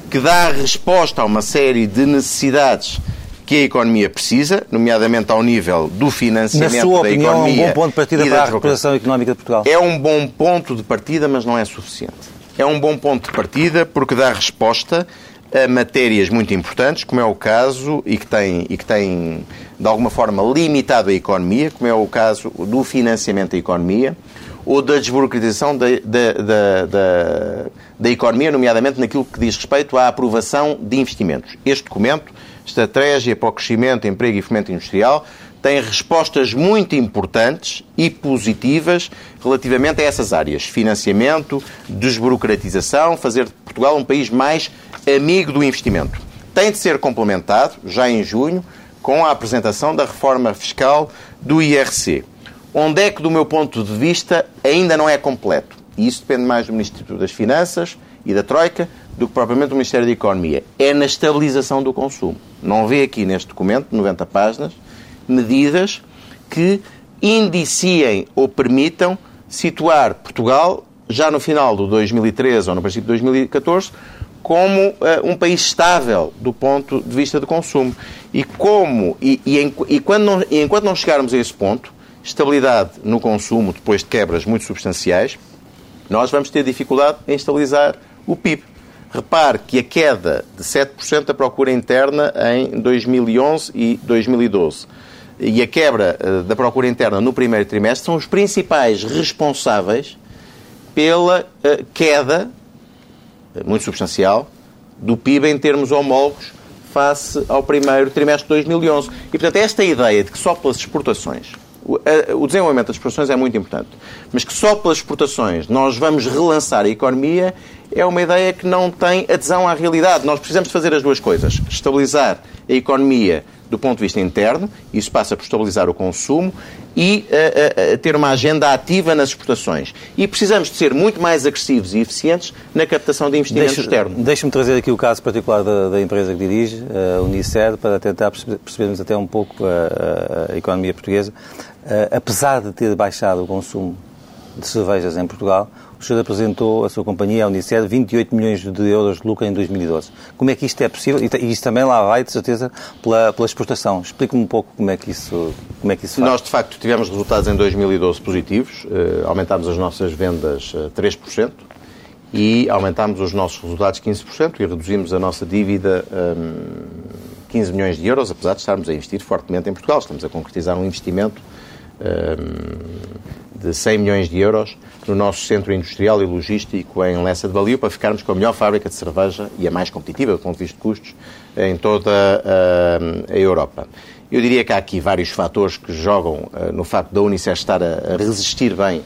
que dá resposta a uma série de necessidades que a economia precisa, nomeadamente ao nível do Na financiamento sua da opinião, é um economia. bom ponto de partida para a recuperação económica de Portugal. É um bom ponto de partida, mas não é suficiente. É um bom ponto de partida porque dá resposta a matérias muito importantes, como é o caso, e que tem, e que tem de alguma forma limitado a economia, como é o caso do financiamento da economia ou da desburocratização da, da, da, da, da economia, nomeadamente naquilo que diz respeito à aprovação de investimentos. Este documento, Estratégia para o Crescimento, Emprego e Fomento Industrial, tem respostas muito importantes e positivas relativamente a essas áreas. Financiamento, desburocratização, fazer de Portugal um país mais amigo do investimento. Tem de ser complementado, já em junho, com a apresentação da reforma fiscal do IRC. Onde é que, do meu ponto de vista, ainda não é completo? E isso depende mais do Ministério das Finanças e da Troika do que propriamente do Ministério da Economia. É na estabilização do consumo. Não vê aqui neste documento, 90 páginas, medidas que indiciem ou permitam situar Portugal, já no final do 2013 ou no princípio de 2014, como uh, um país estável do ponto de vista do consumo. E como e, e, e quando não, e enquanto não chegarmos a esse ponto, estabilidade no consumo depois de quebras muito substanciais, nós vamos ter dificuldade em estabilizar o PIB. Repare que a queda de 7% da procura interna em 2011 e 2012 e a quebra uh, da procura interna no primeiro trimestre são os principais responsáveis pela uh, queda muito substancial do PIB em termos homólogos face ao primeiro trimestre de 2011. E, portanto, esta ideia de que só pelas exportações, o desenvolvimento das exportações é muito importante, mas que só pelas exportações nós vamos relançar a economia é uma ideia que não tem adesão à realidade. Nós precisamos fazer as duas coisas. Estabilizar a economia do ponto de vista interno, isso passa por estabilizar o consumo e uh, uh, ter uma agenda ativa nas exportações. E precisamos de ser muito mais agressivos e eficientes na captação de investimento Deixe, externo. Deixe-me trazer aqui o caso particular da, da empresa que dirige, a Unicer, para tentar percebermos até um pouco a, a economia portuguesa. Apesar de ter baixado o consumo de cervejas em Portugal, o senhor apresentou a sua companhia, a Unicer, 28 milhões de euros de lucro em 2012. Como é que isto é possível? E isto também lá vai, de certeza, pela, pela exportação. Explique-me um pouco como é que isso, como é que isso faz. Nós, de facto, tivemos resultados em 2012 positivos. Uh, aumentámos as nossas vendas uh, 3% e aumentámos os nossos resultados 15% e reduzimos a nossa dívida um, 15 milhões de euros, apesar de estarmos a investir fortemente em Portugal. Estamos a concretizar um investimento um, de 100 milhões de euros no nosso centro industrial e logístico em Lessa de Balio para ficarmos com a melhor fábrica de cerveja e a mais competitiva do ponto de vista de custos em toda a, a Europa. Eu diria que há aqui vários fatores que jogam uh, no facto da Unicef estar a resistir bem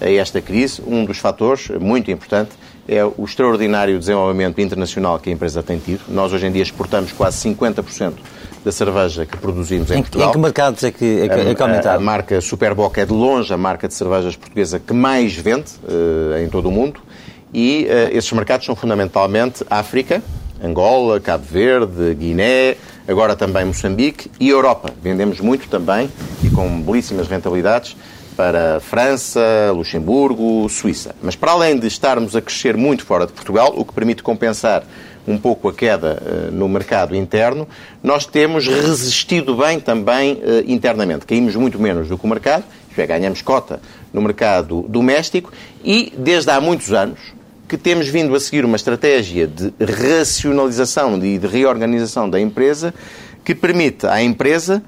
a esta crise. Um dos fatores, muito importante, é o extraordinário desenvolvimento internacional que a empresa tem tido. Nós, hoje em dia, exportamos quase 50% da cerveja que produzimos em, em Portugal. Em que mercados é que, é que, é que a, a, marca Superboc é de longe a marca de cervejas portuguesa que mais vende uh, em todo o mundo e uh, esses mercados são fundamentalmente África, Angola, Cabo Verde, Guiné, agora também Moçambique e Europa. Vendemos muito também e com belíssimas rentabilidades para França, Luxemburgo, Suíça. Mas para além de estarmos a crescer muito fora de Portugal, o que permite compensar um pouco a queda uh, no mercado interno, nós temos resistido bem também uh, internamente. Caímos muito menos do que o mercado, isto é, ganhamos cota no mercado doméstico e, desde há muitos anos, que temos vindo a seguir uma estratégia de racionalização e de reorganização da empresa que permite à empresa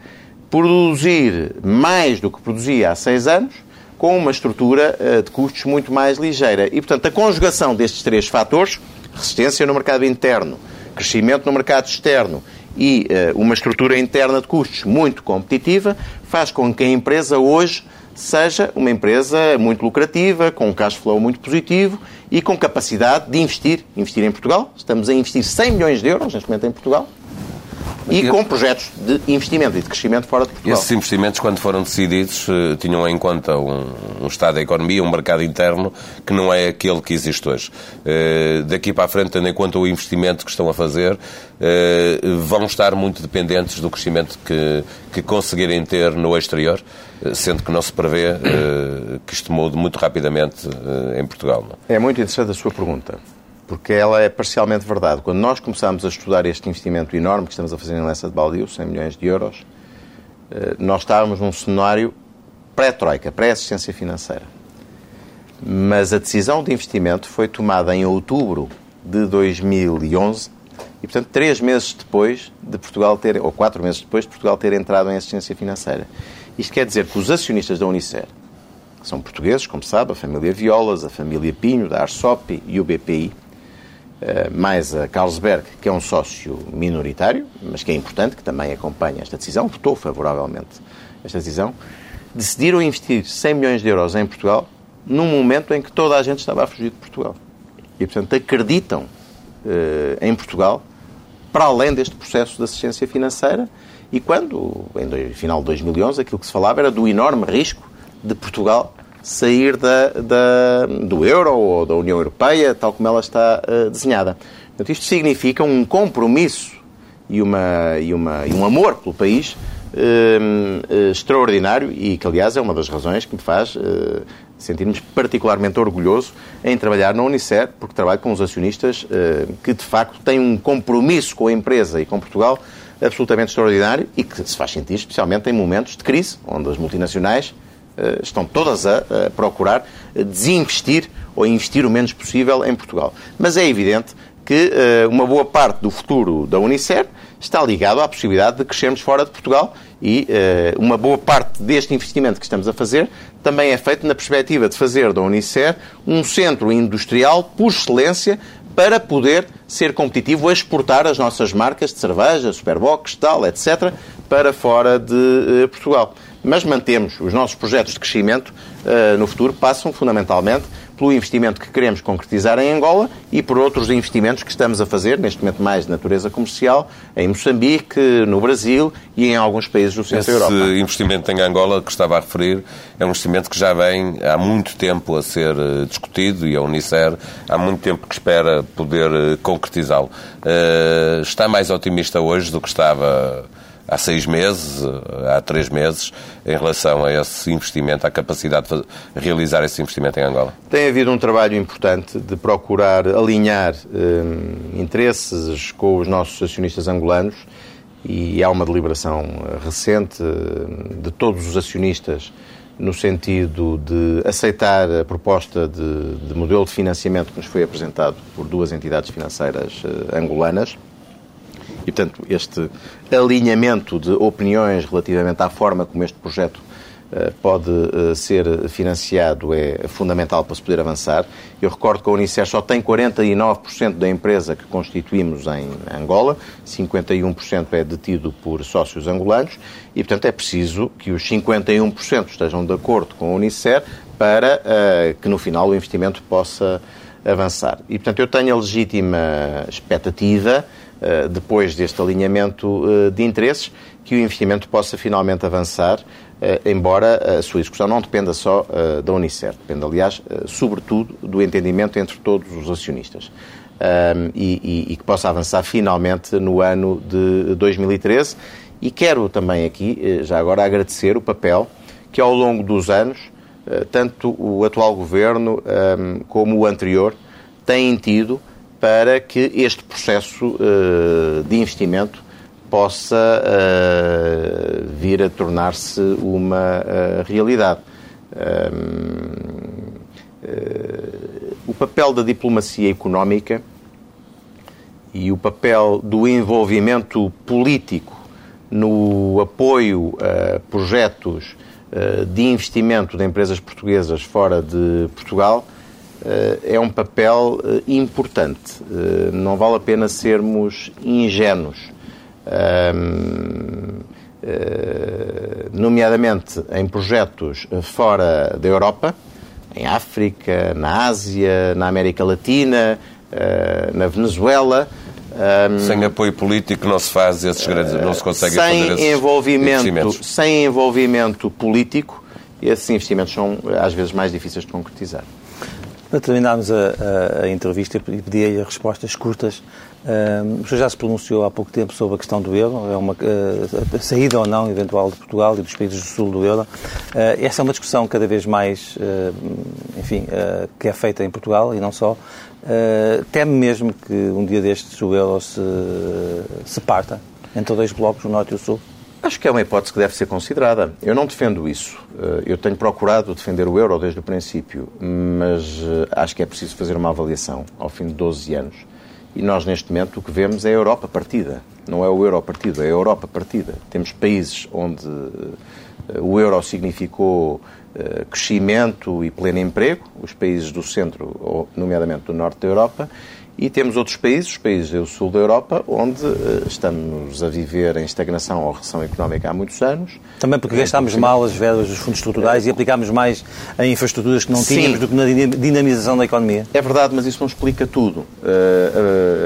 produzir mais do que produzia há seis anos, com uma estrutura eh, de custos muito mais ligeira. E, portanto, a conjugação destes três fatores, resistência no mercado interno, crescimento no mercado externo e uh, uma estrutura interna de custos muito competitiva, faz com que a empresa hoje seja uma empresa muito lucrativa, com um cash flow muito positivo e com capacidade de investir. Investir em Portugal. Estamos a investir 100 milhões de euros neste momento em Portugal e com projetos de investimento e de crescimento fora de Portugal. Esses investimentos, quando foram decididos, eh, tinham em conta um, um, estado da economia, um mercado interno, que não é aquele que existe hoje. Uh, daqui para a frente, tendo em conta o investimento que estão a fazer, uh, vão estar muito dependentes do crescimento que, que conseguirem ter no exterior, sendo que não se prevê uh, que isto mude muito rapidamente em Portugal. Não? É muito interessante a sua pergunta porque ela é parcialmente verdade. Quando nós começámos a estudar este investimento enorme que estamos a fazer em Lessa de Baldio, 100 milhões de euros, eh, nós estávamos num cenário pré-troika, pré-assistência financeira. Mas a decisão de investimento foi tomada em outubro de 2011 e, portanto, três meses depois de Portugal ter, ou quatro meses depois de Portugal ter entrado em assistência financeira. Isto quer dizer que os acionistas da Unicer, que são portugueses, como sabe, a família Violas, a família Pinho, da Arsop e o BPI, mais a Carlsberg, que é um sócio minoritário, mas que é importante, que também acompanha esta decisão, votou favoravelmente esta decisão, decidiram investir 100 milhões de euros em Portugal num momento em que toda a gente estava a fugir de Portugal. E, portanto, acreditam eh, em Portugal para além deste processo de assistência financeira e quando, em final de 2011, aquilo que se falava era do enorme risco de Portugal sair da, da, do euro ou da União Europeia, tal como ela está uh, desenhada. Portanto, isto significa um compromisso e, uma, e, uma, e um amor pelo país uh, extraordinário e que, aliás, é uma das razões que me faz uh, sentir-me particularmente orgulhoso em trabalhar na Unicer, porque trabalho com os acionistas que, de facto, têm um compromisso com a empresa e com Portugal absolutamente extraordinário e que se faz sentir especialmente em momentos de crise, onde as multinacionais eh, estão todas a, procurar desinvestir ou investir o menos possível em Portugal. Mas é evidente que eh, uma boa parte do futuro da Unicer está ligado à possibilidade de crescermos fora de Portugal e uh, uma boa parte deste investimento que estamos a fazer também é feito na perspectiva de fazer da Unicer um centro industrial por excelência para poder ser competitivo a exportar as nossas marcas de cerveja, Superbox, tal, etc., para fora de Portugal mas mantemos os nossos projetos de crescimento uh, no futuro passam fundamentalmente pelo investimento que queremos concretizar em Angola e por outros investimentos que estamos a fazer, neste momento mais de natureza comercial, em Moçambique, no Brasil e em alguns países do centro Esse da Europa. Esse investimento em Angola que estava a referir é um investimento que já vem há muito tempo a ser eh, discutido e a Unicer há muito tempo que espera poder eh, concretizá-lo. Está mais otimista hoje do que estava há seis meses, há três meses, em relação a esse investimento, à capacidade de realizar esse investimento em Angola? Tem havido um trabalho importante de procurar alinhar eh, interesses com os nossos acionistas angolanos e há uma deliberação recente eh, de todos os acionistas no sentido de aceitar a proposta de, de, modelo de financiamento que nos foi apresentado por duas entidades financeiras uh, angolanas. E, portanto, este alinhamento de opiniões relativamente à forma como este projeto uh, pode uh, ser financiado é fundamental para se poder avançar. Eu recordo que a Unicef só tem 49% da empresa que constituímos em Angola, 51% é detido por sócios angolanos e, portanto, é preciso que os 51% estejam de acordo com a Unicef para uh, que no final o investimento possa avançar. E, portanto, eu tenho a legítima expectativa eh, depois deste alinhamento eh, de interesses, que o investimento possa finalmente avançar, eh, embora a sua execução não dependa só da Unicef, depende, aliás, sobretudo do entendimento entre todos os acionistas. E, e, e que possa avançar finalmente no ano de 2013. E quero também aqui, já agora, agradecer o papel que ao longo dos anos, tanto o atual governo como o anterior têm tido para que este processo de investimento possa vir a tornar-se uma realidade. o papel da diplomacia económica e o papel do envolvimento político no apoio a projetos eh, de investimento de empresas portuguesas fora de Portugal eh, é um papel eh, importante. Não vale a pena sermos ingênuos. Nomeadamente em projetos fora da Europa, em África, na Ásia, na América Latina, na Venezuela, sem apoio político não se faz esses grandes, não se consegue sem fazer esses envolvimento, Sem envolvimento político, esses investimentos são às vezes mais difíceis de concretizar. Para terminarmos a, a, a entrevista, pedi-lhe respostas curtas. Um, o senhor já se pronunciou há pouco tempo sobre a questão do euro, é uma a, saída ou não eventual de Portugal e dos países do sul do euro. Uh, essa é uma discussão cada vez mais, uh, enfim, uh, que é feita em Portugal e não só. teme mesmo que um dia destes o euro se, se parta entre dois blocos, o norte e o sul? Acho que é uma hipótese que deve ser considerada. Eu não defendo isso. Eh, eu tenho procurado defender o euro desde o princípio, mas eh, acho que é preciso fazer uma avaliação ao fim de 12 anos. E nós, neste momento, o que vemos é a Europa partida. Não é o euro partido, é a Europa partida. Temos países onde eh, o euro significou crescimento e pleno emprego, os países do centro, nomeadamente do norte da Europa, e temos outros países, os países do sul da Europa, onde uh, estamos a viver em estagnação ou recessão económica há muitos anos. Também porque gastámos mal as verbas dos fundos estruturais e aplicámos mais em infraestruturas que não Sim. tínhamos do que na dinamização da economia. É verdade, mas isso não explica tudo.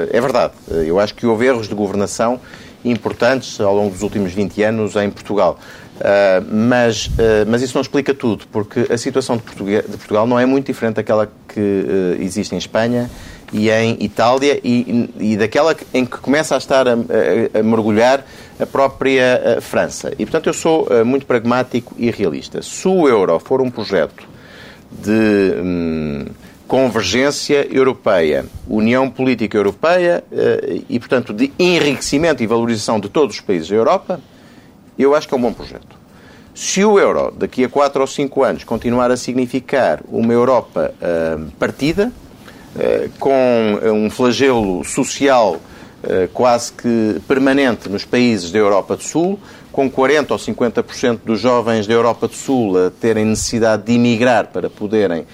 É verdade. Eu acho que houve erros de governação importantes ao longo dos últimos 20 anos em Portugal. Uh, mas, uh, mas isso não explica tudo, porque a situação de, de Portugal não é muito diferente daquela que uh, existe em Espanha e em Itália e, e daquela em que começa a estar a, a, a mergulhar a própria França. E, portanto, eu sou muito pragmático e realista. Se o euro for um projeto de hum, convergência europeia, união política europeia e, portanto, de enriquecimento e valorização de todos os países da Europa, eu acho que é um bom projeto. Se o euro, daqui a 4 ou 5 anos, continuar a significar uma Europa uh, partida, com um flagelo social uh, quase que permanente nos países da Europa do Sul, com 40 ou 50% dos jovens da Europa do Sul a terem necessidade de emigrar para poderem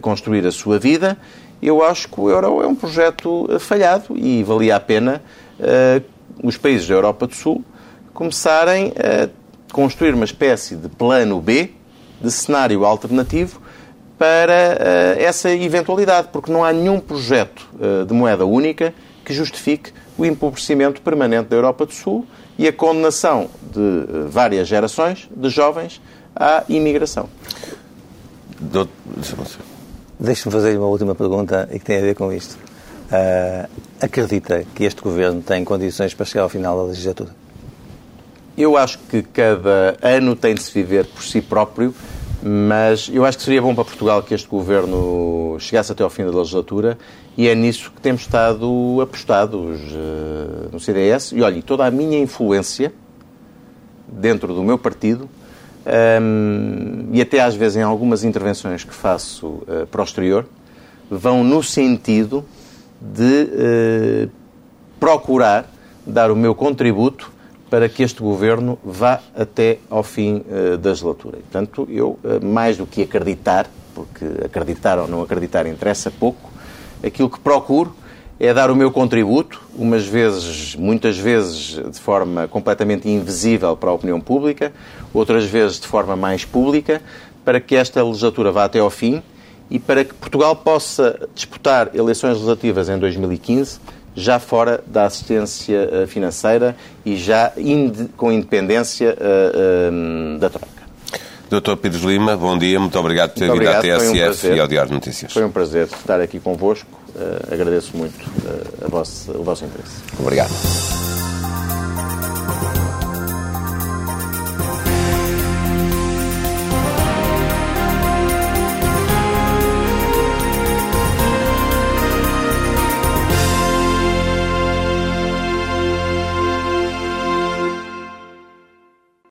construir a sua vida, eu acho que o euro é um projeto falhado e valia a pena os países da Europa do Sul começarem a construir uma espécie de plano B, de cenário alternativo, para uh, essa eventualidade, porque não há nenhum projeto uh, de moeda única que justifique o empobrecimento permanente da Europa do Sul e a condenação de uh, várias gerações de jovens à imigração. Deixe-me fazer uma última pergunta e que tem a ver com isto. acredita que este governo tem condições para chegar ao final da legislatura? Eu acho que cada ano tem de se viver por si próprio, mas eu acho que seria bom para Portugal que este governo chegasse até ao fim da legislatura e é nisso que temos estado apostados uh, no CDS. E olhe, toda a minha influência dentro do meu partido um, ehm, e até às vezes em algumas intervenções que faço uh, para o exterior vão no sentido de uh, procurar dar o meu contributo para que este governo vá até ao fim uh, da legislatura. portanto, eu, uh, mais do que acreditar, porque acreditar ou não acreditar interessa pouco, aquilo que procuro é dar o meu contributo, umas vezes, muitas vezes de forma completamente invisível para a opinião pública, outras vezes de forma mais pública, para que esta legislatura vá até ao fim e para que Portugal possa disputar eleições legislativas em 2015 já fora da assistência eh, financeira e já com independência uh, uh, da troca. Doutor Pires Lima, bom dia, muito obrigado por ter muito vindo à TSF um e ao Diário de Notícias. Foi um prazer estar aqui convosco, uh, agradeço muito vosso, o vosso interesse. Obrigado.